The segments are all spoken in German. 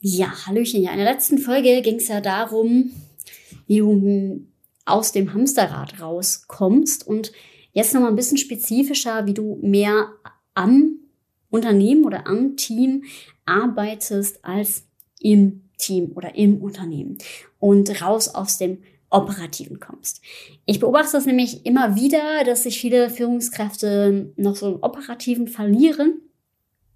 Ja, Hallöchen. Ja, in der letzten Folge ging es ja darum, wie du aus dem Hamsterrad rauskommst und jetzt nochmal ein bisschen spezifischer, wie du mehr am Unternehmen oder am Team arbeitest als im Team oder im Unternehmen und raus aus dem Operativen kommst. Ich beobachte das nämlich immer wieder, dass sich viele Führungskräfte noch so im Operativen verlieren.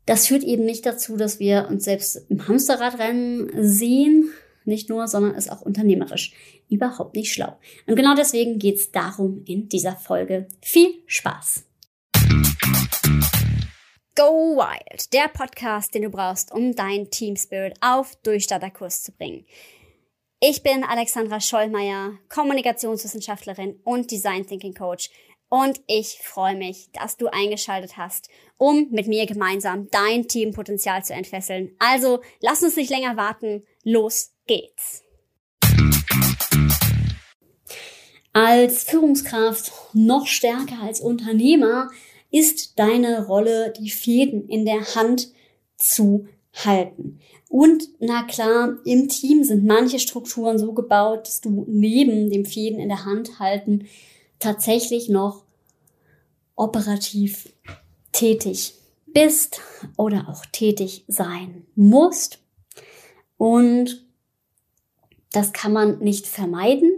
Das führt eben nicht dazu, dass wir uns selbst im Hamsterradrennen sehen, nicht nur, sondern ist auch unternehmerisch überhaupt nicht schlau. Und genau deswegen geht es darum in dieser Folge. Viel Spaß! Go Wild, der Podcast, den du brauchst, um dein Team Spirit auf Durchstarterkurs zu bringen. Ich bin Alexandra Schollmeier, Kommunikationswissenschaftlerin und Design Thinking Coach und ich freue mich, dass du eingeschaltet hast, um mit mir gemeinsam dein Teampotenzial zu entfesseln. Also lass uns nicht länger warten, los geht's. Als Führungskraft noch stärker als Unternehmer ist deine Rolle, die Fäden in der Hand zu halten. Und na klar, im Team sind manche Strukturen so gebaut, dass du neben dem Fäden in der Hand halten tatsächlich noch operativ tätig bist oder auch tätig sein musst. Und das kann man nicht vermeiden.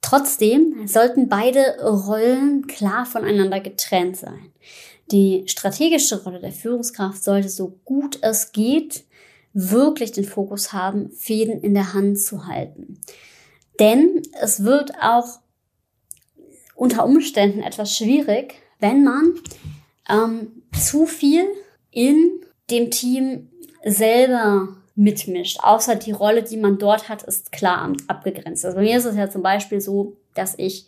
Trotzdem sollten beide Rollen klar voneinander getrennt sein. Die strategische Rolle der Führungskraft sollte so gut es geht wirklich den Fokus haben, Fäden in der Hand zu halten. Denn es wird auch unter Umständen etwas schwierig, wenn man ähm, zu viel in dem Team selber mitmischt. Außer die Rolle, die man dort hat, ist klar abgegrenzt. Also bei mir ist es ja zum Beispiel so, dass ich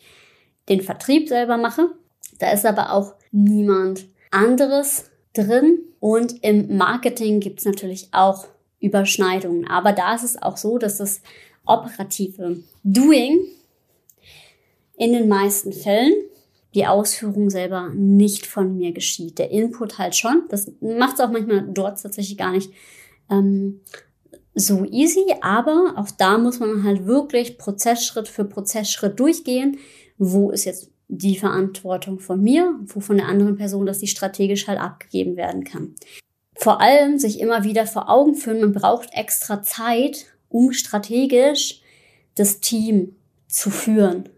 den Vertrieb selber mache. Da ist aber auch niemand anderes drin. Und im Marketing gibt es natürlich auch Überschneidungen. Aber da ist es auch so, dass das operative Doing in den meisten Fällen die Ausführung selber nicht von mir geschieht. Der Input halt schon. Das macht es auch manchmal dort tatsächlich gar nicht ähm, so easy, aber auch da muss man halt wirklich Prozessschritt für Prozessschritt durchgehen. Wo ist jetzt die Verantwortung von mir, wo von der anderen Person, dass die strategisch halt abgegeben werden kann. Vor allem sich immer wieder vor Augen führen, man braucht extra Zeit, um strategisch das Team zu führen.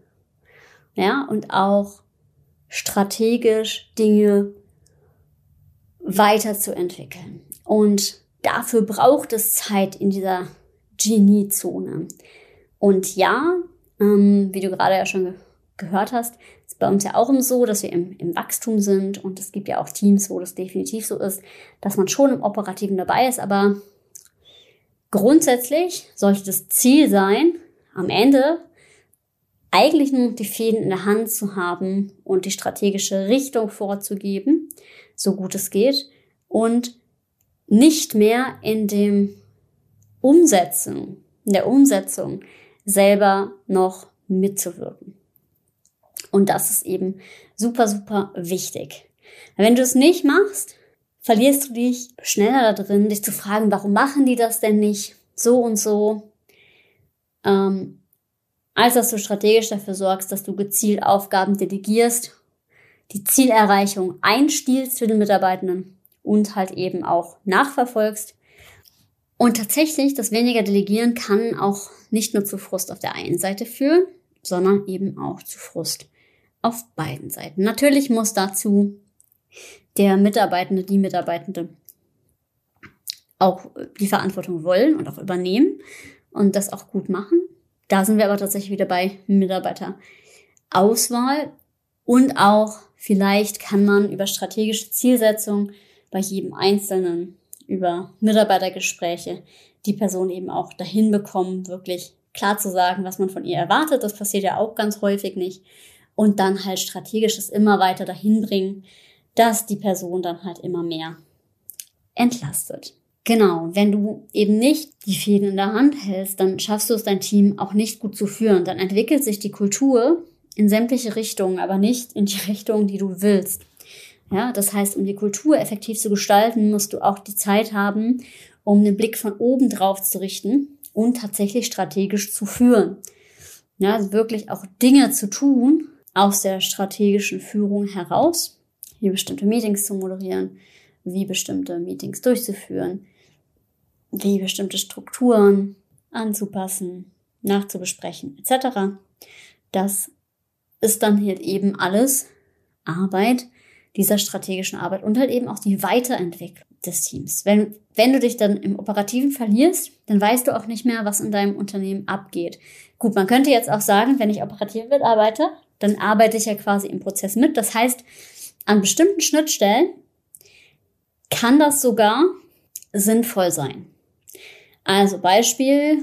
Ja, und auch strategisch Dinge weiterzuentwickeln. Und dafür braucht es Zeit in dieser Genie-Zone. Und ja, ähm, wie du gerade ja schon ge gehört hast, ist bei uns ja auch so, dass wir im, im Wachstum sind und es gibt ja auch Teams, wo das definitiv so ist, dass man schon im Operativen dabei ist, aber grundsätzlich sollte das Ziel sein, am Ende eigentlich nur die Fäden in der Hand zu haben und die strategische Richtung vorzugeben, so gut es geht, und nicht mehr in dem Umsetzen, in der Umsetzung selber noch mitzuwirken. Und das ist eben super, super wichtig. Wenn du es nicht machst, verlierst du dich schneller da drin, dich zu fragen, warum machen die das denn nicht so und so, ähm, als dass du strategisch dafür sorgst, dass du gezielt Aufgaben delegierst, die Zielerreichung einstiehlst für den Mitarbeitenden und halt eben auch nachverfolgst. Und tatsächlich, das weniger Delegieren kann auch nicht nur zu Frust auf der einen Seite führen, sondern eben auch zu Frust auf beiden Seiten. Natürlich muss dazu der Mitarbeitende, die Mitarbeitende auch die Verantwortung wollen und auch übernehmen und das auch gut machen. Da sind wir aber tatsächlich wieder bei Mitarbeiterauswahl und auch vielleicht kann man über strategische Zielsetzung bei jedem Einzelnen über Mitarbeitergespräche die Person eben auch dahin bekommen, wirklich klar zu sagen, was man von ihr erwartet. Das passiert ja auch ganz häufig nicht. Und dann halt strategisch es immer weiter dahin bringen, dass die Person dann halt immer mehr entlastet. Genau, wenn du eben nicht die Fäden in der Hand hältst, dann schaffst du es dein Team auch nicht gut zu führen. Dann entwickelt sich die Kultur in sämtliche Richtungen, aber nicht in die Richtung, die du willst. Ja, das heißt, um die Kultur effektiv zu gestalten, musst du auch die Zeit haben um den Blick von oben drauf zu richten und tatsächlich strategisch zu führen. Ja, also wirklich auch Dinge zu tun aus der strategischen Führung heraus, wie bestimmte Meetings zu moderieren, wie bestimmte Meetings durchzuführen, wie bestimmte Strukturen anzupassen, nachzubesprechen, etc. Das ist dann halt eben alles Arbeit dieser strategischen Arbeit und halt eben auch die Weiterentwicklung des Teams. Wenn, wenn du dich dann im Operativen verlierst, dann weißt du auch nicht mehr, was in deinem Unternehmen abgeht. Gut, man könnte jetzt auch sagen, wenn ich operativ mitarbeite, dann arbeite ich ja quasi im Prozess mit. Das heißt, an bestimmten Schnittstellen kann das sogar sinnvoll sein. Also Beispiel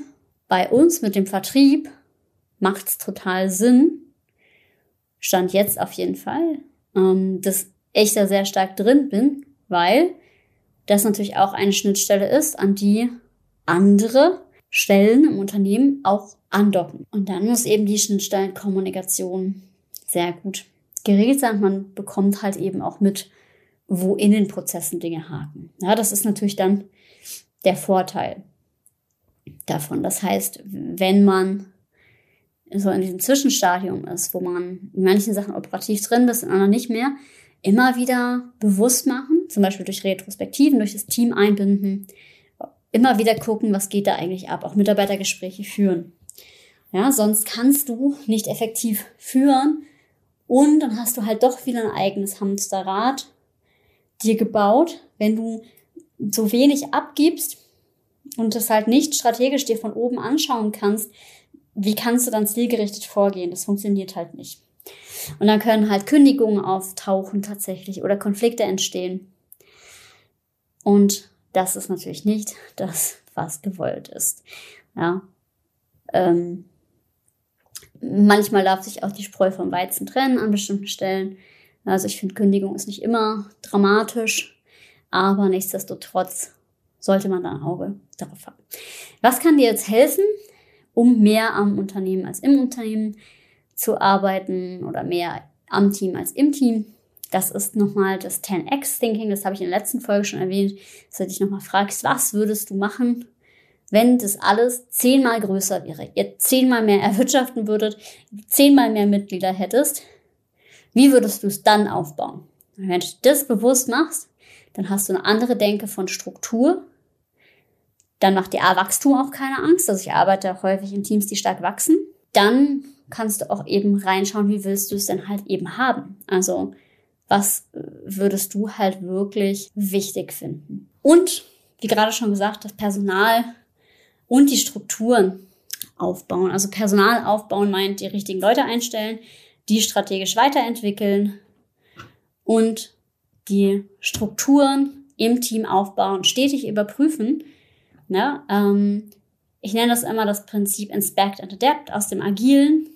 bei uns mit dem Vertrieb macht es total Sinn, stand jetzt auf jeden Fall, ähm, dass ich da sehr stark drin bin, weil das natürlich auch eine Schnittstelle ist, an die andere Stellen im Unternehmen auch andocken. Und dann muss eben die Schnittstellenkommunikation sehr gut geregelt sein. Man bekommt halt eben auch mit, wo in den Prozessen Dinge haken. Ja, das ist natürlich dann der Vorteil davon. Das heißt, wenn man so in diesem Zwischenstadium ist, wo man in manchen Sachen operativ drin ist, in anderen nicht mehr, immer wieder bewusst machen, zum Beispiel durch Retrospektiven, durch das Team einbinden, immer wieder gucken, was geht da eigentlich ab, auch Mitarbeitergespräche führen. Ja, sonst kannst du nicht effektiv führen und dann hast du halt doch wieder ein eigenes Hamsterrad dir gebaut, wenn du so wenig abgibst und das halt nicht strategisch dir von oben anschauen kannst, wie kannst du dann zielgerichtet vorgehen? Das funktioniert halt nicht. Und dann können halt Kündigungen auftauchen tatsächlich oder Konflikte entstehen. Und das ist natürlich nicht das, was gewollt ist. Ja. Ähm, manchmal darf sich auch die Spreu vom Weizen trennen an bestimmten Stellen. Also ich finde, Kündigung ist nicht immer dramatisch, aber nichtsdestotrotz sollte man da ein Auge darauf haben. Was kann dir jetzt helfen, um mehr am Unternehmen als im Unternehmen zu arbeiten oder mehr am Team als im Team. Das ist nochmal das 10x-Thinking, das habe ich in der letzten Folge schon erwähnt, dass du dich nochmal fragst, was würdest du machen, wenn das alles zehnmal größer wäre, ihr zehnmal mehr erwirtschaften würdet, zehnmal mehr Mitglieder hättest, wie würdest du es dann aufbauen? Wenn du das bewusst machst, dann hast du eine andere Denke von Struktur. Dann macht dir A Wachstum auch keine Angst. Also ich arbeite häufig in Teams, die stark wachsen. Dann kannst du auch eben reinschauen, wie willst du es denn halt eben haben. Also was würdest du halt wirklich wichtig finden. Und wie gerade schon gesagt, das Personal und die Strukturen aufbauen. Also Personal aufbauen meint die richtigen Leute einstellen, die strategisch weiterentwickeln und die Strukturen im Team aufbauen, stetig überprüfen. Ne? Ähm, ich nenne das immer das Prinzip Inspect and Adapt aus dem Agilen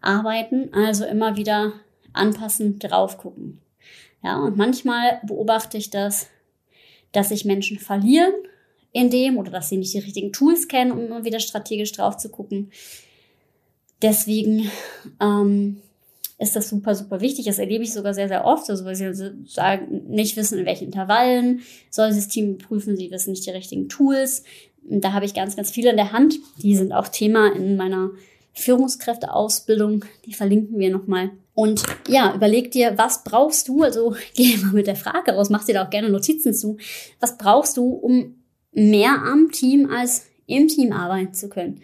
arbeiten, also immer wieder anpassen, drauf gucken. Ja, und manchmal beobachte ich das, dass sich Menschen verlieren in dem oder dass sie nicht die richtigen Tools kennen, um immer wieder strategisch drauf zu gucken. Deswegen ähm, ist das super, super wichtig. Das erlebe ich sogar sehr, sehr oft. Also, weil sie sagen, nicht wissen, in welchen Intervallen soll das Team prüfen. Sie wissen nicht die richtigen Tools. Und da habe ich ganz, ganz viele in der Hand. Die sind auch Thema in meiner Führungskräfteausbildung. Die verlinken wir nochmal. Und ja, überleg dir, was brauchst du? Also geh mal mit der Frage raus, mach dir da auch gerne Notizen zu. Was brauchst du, um mehr am Team als im Team arbeiten zu können?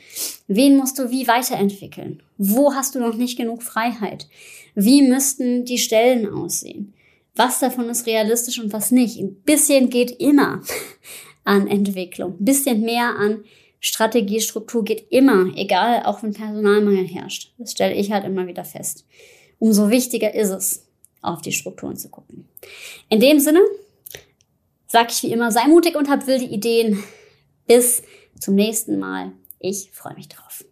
Wen musst du wie weiterentwickeln? Wo hast du noch nicht genug Freiheit? Wie müssten die Stellen aussehen? Was davon ist realistisch und was nicht? Ein bisschen geht immer an Entwicklung. Ein bisschen mehr an Strategie, Struktur geht immer, egal, auch wenn Personalmangel herrscht. Das stelle ich halt immer wieder fest. Umso wichtiger ist es, auf die Strukturen zu gucken. In dem Sinne sage ich wie immer, sei mutig und hab wilde Ideen. Bis zum nächsten Mal. Ich freue mich drauf.